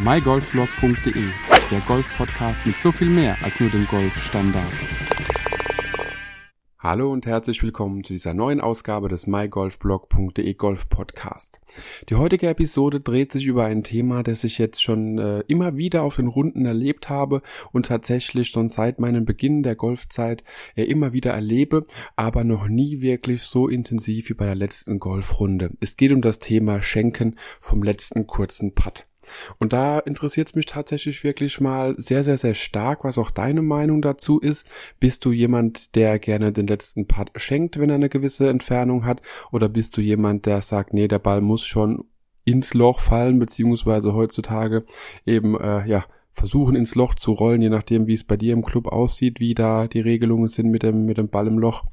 mygolfblog.de, der Golf-Podcast mit so viel mehr als nur dem Golfstandard. Hallo und herzlich willkommen zu dieser neuen Ausgabe des mygolfblog.de Golf Podcast. Die heutige Episode dreht sich über ein Thema, das ich jetzt schon äh, immer wieder auf den Runden erlebt habe und tatsächlich schon seit meinem Beginn der Golfzeit ja immer wieder erlebe, aber noch nie wirklich so intensiv wie bei der letzten Golfrunde. Es geht um das Thema Schenken vom letzten kurzen Putt. Und da interessiert es mich tatsächlich wirklich mal sehr, sehr, sehr stark, was auch deine Meinung dazu ist. Bist du jemand, der gerne den letzten Part schenkt, wenn er eine gewisse Entfernung hat? Oder bist du jemand, der sagt, nee, der Ball muss schon ins Loch fallen, beziehungsweise heutzutage eben, äh, ja, versuchen ins Loch zu rollen, je nachdem, wie es bei dir im Club aussieht, wie da die Regelungen sind mit dem, mit dem Ball im Loch.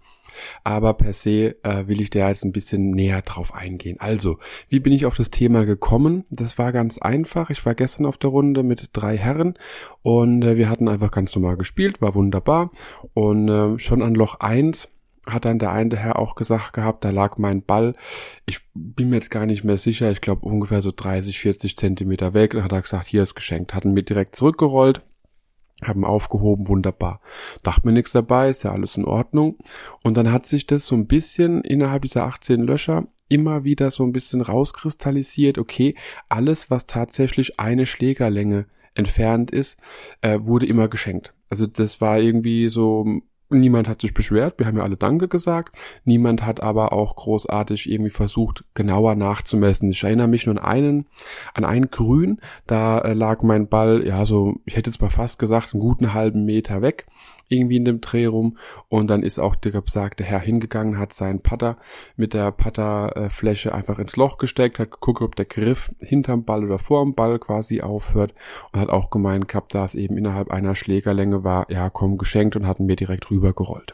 Aber per se äh, will ich da jetzt ein bisschen näher drauf eingehen. Also, wie bin ich auf das Thema gekommen? Das war ganz einfach. Ich war gestern auf der Runde mit drei Herren und äh, wir hatten einfach ganz normal gespielt, war wunderbar. Und äh, schon an Loch eins hat dann der eine Herr auch gesagt gehabt, da lag mein Ball, ich bin mir jetzt gar nicht mehr sicher, ich glaube ungefähr so 30, 40 Zentimeter weg. Dann hat er gesagt, hier ist geschenkt, hat ihn mir direkt zurückgerollt haben aufgehoben, wunderbar. Dachte mir nichts dabei, ist ja alles in Ordnung. Und dann hat sich das so ein bisschen innerhalb dieser 18 Löcher immer wieder so ein bisschen rauskristallisiert, okay, alles, was tatsächlich eine Schlägerlänge entfernt ist, äh, wurde immer geschenkt. Also das war irgendwie so Niemand hat sich beschwert, wir haben ja alle Danke gesagt. Niemand hat aber auch großartig irgendwie versucht, genauer nachzumessen. Ich erinnere mich nur an einen, an einen Grün, da äh, lag mein Ball, ja, so, ich hätte jetzt mal fast gesagt, einen guten halben Meter weg irgendwie in dem Dreh rum und dann ist auch der besagte Herr hingegangen, hat seinen Putter mit der Putterfläche einfach ins Loch gesteckt, hat geguckt, ob der Griff hinterm Ball oder vorm Ball quasi aufhört und hat auch gemeint gehabt, da es eben innerhalb einer Schlägerlänge war, ja komm, geschenkt und hatten mir direkt rübergerollt.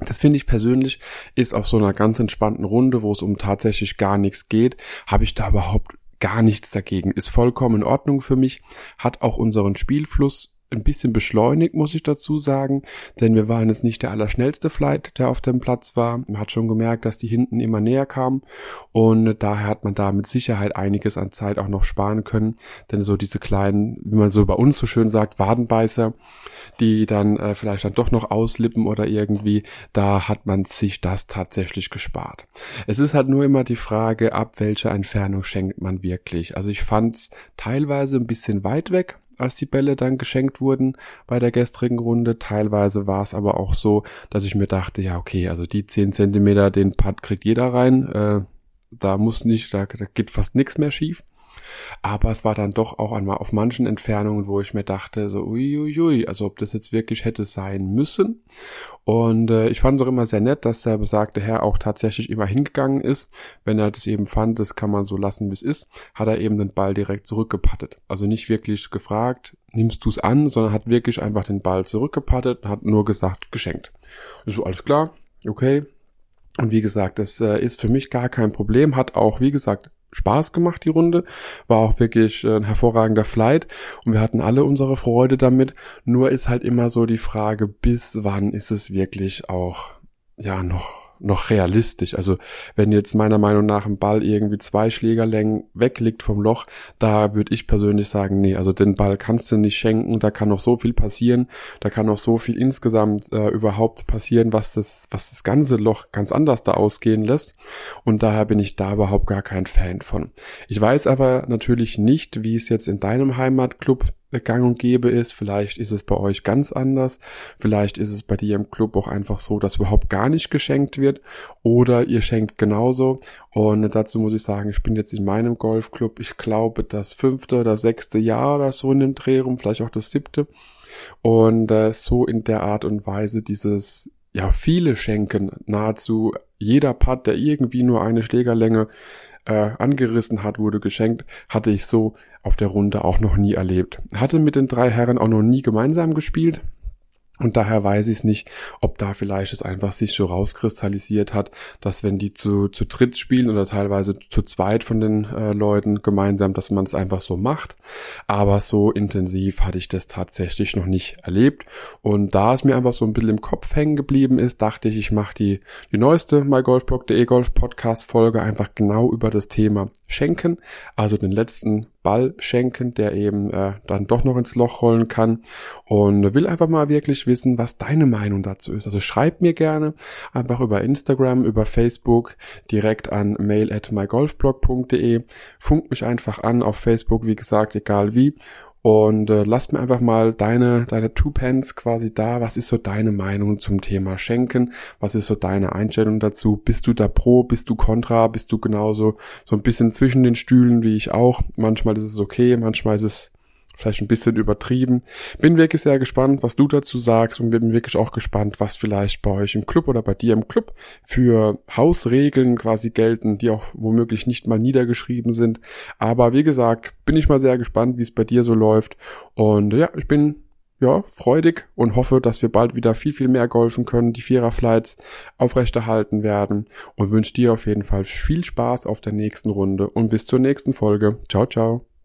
Das finde ich persönlich ist auf so einer ganz entspannten Runde, wo es um tatsächlich gar nichts geht, habe ich da überhaupt gar nichts dagegen. Ist vollkommen in Ordnung für mich, hat auch unseren Spielfluss ein bisschen beschleunigt, muss ich dazu sagen, denn wir waren jetzt nicht der allerschnellste Flight, der auf dem Platz war. Man hat schon gemerkt, dass die hinten immer näher kamen und daher hat man da mit Sicherheit einiges an Zeit auch noch sparen können, denn so diese kleinen, wie man so bei uns so schön sagt, Wadenbeißer, die dann äh, vielleicht dann doch noch auslippen oder irgendwie, da hat man sich das tatsächlich gespart. Es ist halt nur immer die Frage, ab welcher Entfernung schenkt man wirklich. Also ich fand es teilweise ein bisschen weit weg, als die Bälle dann geschenkt wurden bei der gestrigen Runde. Teilweise war es aber auch so, dass ich mir dachte, ja, okay, also die 10 Zentimeter, den Putt kriegt jeder rein. Äh, da muss nicht, da, da geht fast nichts mehr schief. Aber es war dann doch auch einmal auf manchen Entfernungen, wo ich mir dachte, so uiuiui, also ob das jetzt wirklich hätte sein müssen. Und äh, ich fand es auch immer sehr nett, dass der besagte Herr auch tatsächlich immer hingegangen ist. Wenn er das eben fand, das kann man so lassen, wie es ist, hat er eben den Ball direkt zurückgepattet. Also nicht wirklich gefragt, nimmst du es an, sondern hat wirklich einfach den Ball zurückgepattet, hat nur gesagt, geschenkt. So, alles klar, okay, und wie gesagt, das äh, ist für mich gar kein Problem, hat auch, wie gesagt, Spaß gemacht, die Runde. War auch wirklich äh, ein hervorragender Flight und wir hatten alle unsere Freude damit. Nur ist halt immer so die Frage, bis wann ist es wirklich auch, ja, noch noch realistisch. Also wenn jetzt meiner Meinung nach ein Ball irgendwie zwei Schlägerlängen wegliegt vom Loch, da würde ich persönlich sagen, nee, also den Ball kannst du nicht schenken, da kann noch so viel passieren, da kann noch so viel insgesamt äh, überhaupt passieren, was das, was das ganze Loch ganz anders da ausgehen lässt. Und daher bin ich da überhaupt gar kein Fan von. Ich weiß aber natürlich nicht, wie es jetzt in deinem Heimatclub gang und gäbe ist. Vielleicht ist es bei euch ganz anders. Vielleicht ist es bei dir im Club auch einfach so, dass überhaupt gar nicht geschenkt wird. Oder ihr schenkt genauso. Und dazu muss ich sagen, ich bin jetzt in meinem Golfclub, ich glaube, das fünfte oder sechste Jahr oder so in dem Dreh rum, vielleicht auch das siebte. Und äh, so in der Art und Weise dieses, ja, viele schenken, nahezu jeder Putt, der irgendwie nur eine Schlägerlänge äh, angerissen hat, wurde geschenkt, hatte ich so auf der Runde auch noch nie erlebt. Hatte mit den drei Herren auch noch nie gemeinsam gespielt. Und daher weiß ich es nicht, ob da vielleicht es einfach sich so rauskristallisiert hat, dass wenn die zu, zu dritt spielen oder teilweise zu zweit von den äh, Leuten gemeinsam, dass man es einfach so macht. Aber so intensiv hatte ich das tatsächlich noch nicht erlebt. Und da es mir einfach so ein bisschen im Kopf hängen geblieben ist, dachte ich, ich mache die, die neueste mygolfblog.de Golf Podcast Folge einfach genau über das Thema Schenken, also den letzten Ball schenken, der eben äh, dann doch noch ins Loch rollen kann. Und will einfach mal wirklich wissen, was deine Meinung dazu ist. Also schreib mir gerne einfach über Instagram, über Facebook, direkt an mail at mygolfblog.de, funk mich einfach an auf Facebook, wie gesagt, egal wie und äh, lass mir einfach mal deine, deine Two Pence quasi da. Was ist so deine Meinung zum Thema Schenken? Was ist so deine Einstellung dazu? Bist du da pro? Bist du kontra? Bist du genauso so ein bisschen zwischen den Stühlen wie ich auch? Manchmal ist es okay, manchmal ist es vielleicht ein bisschen übertrieben. Bin wirklich sehr gespannt, was du dazu sagst und bin wirklich auch gespannt, was vielleicht bei euch im Club oder bei dir im Club für Hausregeln quasi gelten, die auch womöglich nicht mal niedergeschrieben sind. Aber wie gesagt, bin ich mal sehr gespannt, wie es bei dir so läuft. Und ja, ich bin ja, freudig und hoffe, dass wir bald wieder viel, viel mehr golfen können, die Vierer-Flights aufrechterhalten werden und wünsche dir auf jeden Fall viel Spaß auf der nächsten Runde und bis zur nächsten Folge. Ciao, ciao.